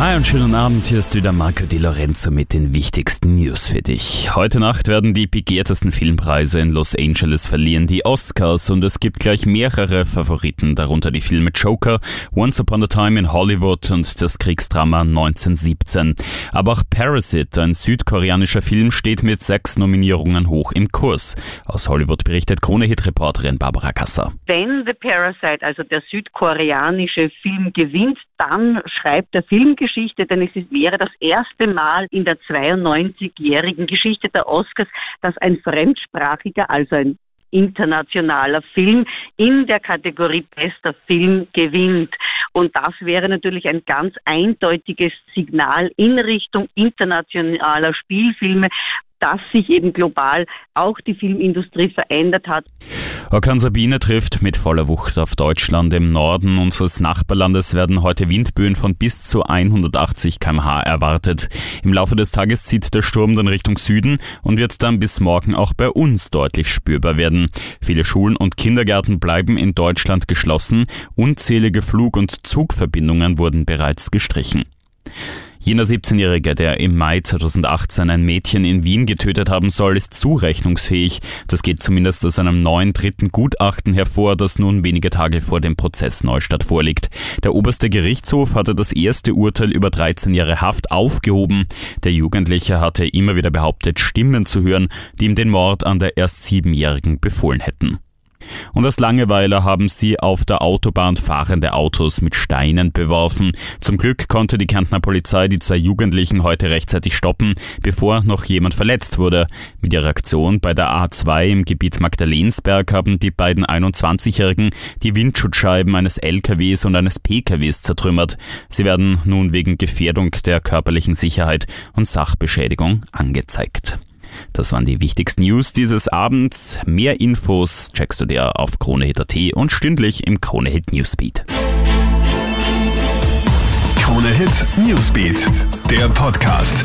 Hi und schönen Abend, hier ist wieder Marco Di Lorenzo mit den wichtigsten News für dich. Heute Nacht werden die begehrtesten Filmpreise in Los Angeles verlieren, die Oscars, und es gibt gleich mehrere Favoriten, darunter die Filme Joker, Once Upon a Time in Hollywood und das Kriegsdrama 1917. Aber auch Parasite, ein südkoreanischer Film, steht mit sechs Nominierungen hoch im Kurs. Aus Hollywood berichtet Krone-Hit-Reporterin Barbara Kasser. Wenn The Parasite, also der südkoreanische Film, gewinnt, dann schreibt der Filmgeschichte, denn es wäre das erste Mal in der 92-jährigen Geschichte der Oscars, dass ein fremdsprachiger, also ein internationaler Film in der Kategorie bester Film gewinnt. Und das wäre natürlich ein ganz eindeutiges Signal in Richtung internationaler Spielfilme, dass sich eben global auch die Filmindustrie verändert hat. Orkan Sabine trifft mit voller Wucht auf Deutschland. Im Norden unseres Nachbarlandes werden heute Windböen von bis zu 180 kmh erwartet. Im Laufe des Tages zieht der Sturm dann Richtung Süden und wird dann bis morgen auch bei uns deutlich spürbar werden. Viele Schulen und Kindergärten bleiben in Deutschland geschlossen. Unzählige Flug- und Zugverbindungen wurden bereits gestrichen. Jener 17-Jährige, der im Mai 2018 ein Mädchen in Wien getötet haben soll, ist zurechnungsfähig. Das geht zumindest aus einem neuen dritten Gutachten hervor, das nun wenige Tage vor dem Prozess Neustadt vorliegt. Der oberste Gerichtshof hatte das erste Urteil über 13 Jahre Haft aufgehoben. Der Jugendliche hatte immer wieder behauptet, Stimmen zu hören, die ihm den Mord an der erst Siebenjährigen befohlen hätten. Und aus Langeweile haben sie auf der Autobahn fahrende Autos mit Steinen beworfen. Zum Glück konnte die Kärntner Polizei die zwei Jugendlichen heute rechtzeitig stoppen, bevor noch jemand verletzt wurde. Mit ihrer Aktion bei der A2 im Gebiet Magdalensberg haben die beiden 21-Jährigen die Windschutzscheiben eines LKWs und eines PKWs zertrümmert. Sie werden nun wegen Gefährdung der körperlichen Sicherheit und Sachbeschädigung angezeigt. Das waren die wichtigsten News dieses Abends. Mehr Infos checkst du dir auf KroneHit.at und stündlich im KroneHit Newsbeat. KroneHit Newsbeat, der Podcast.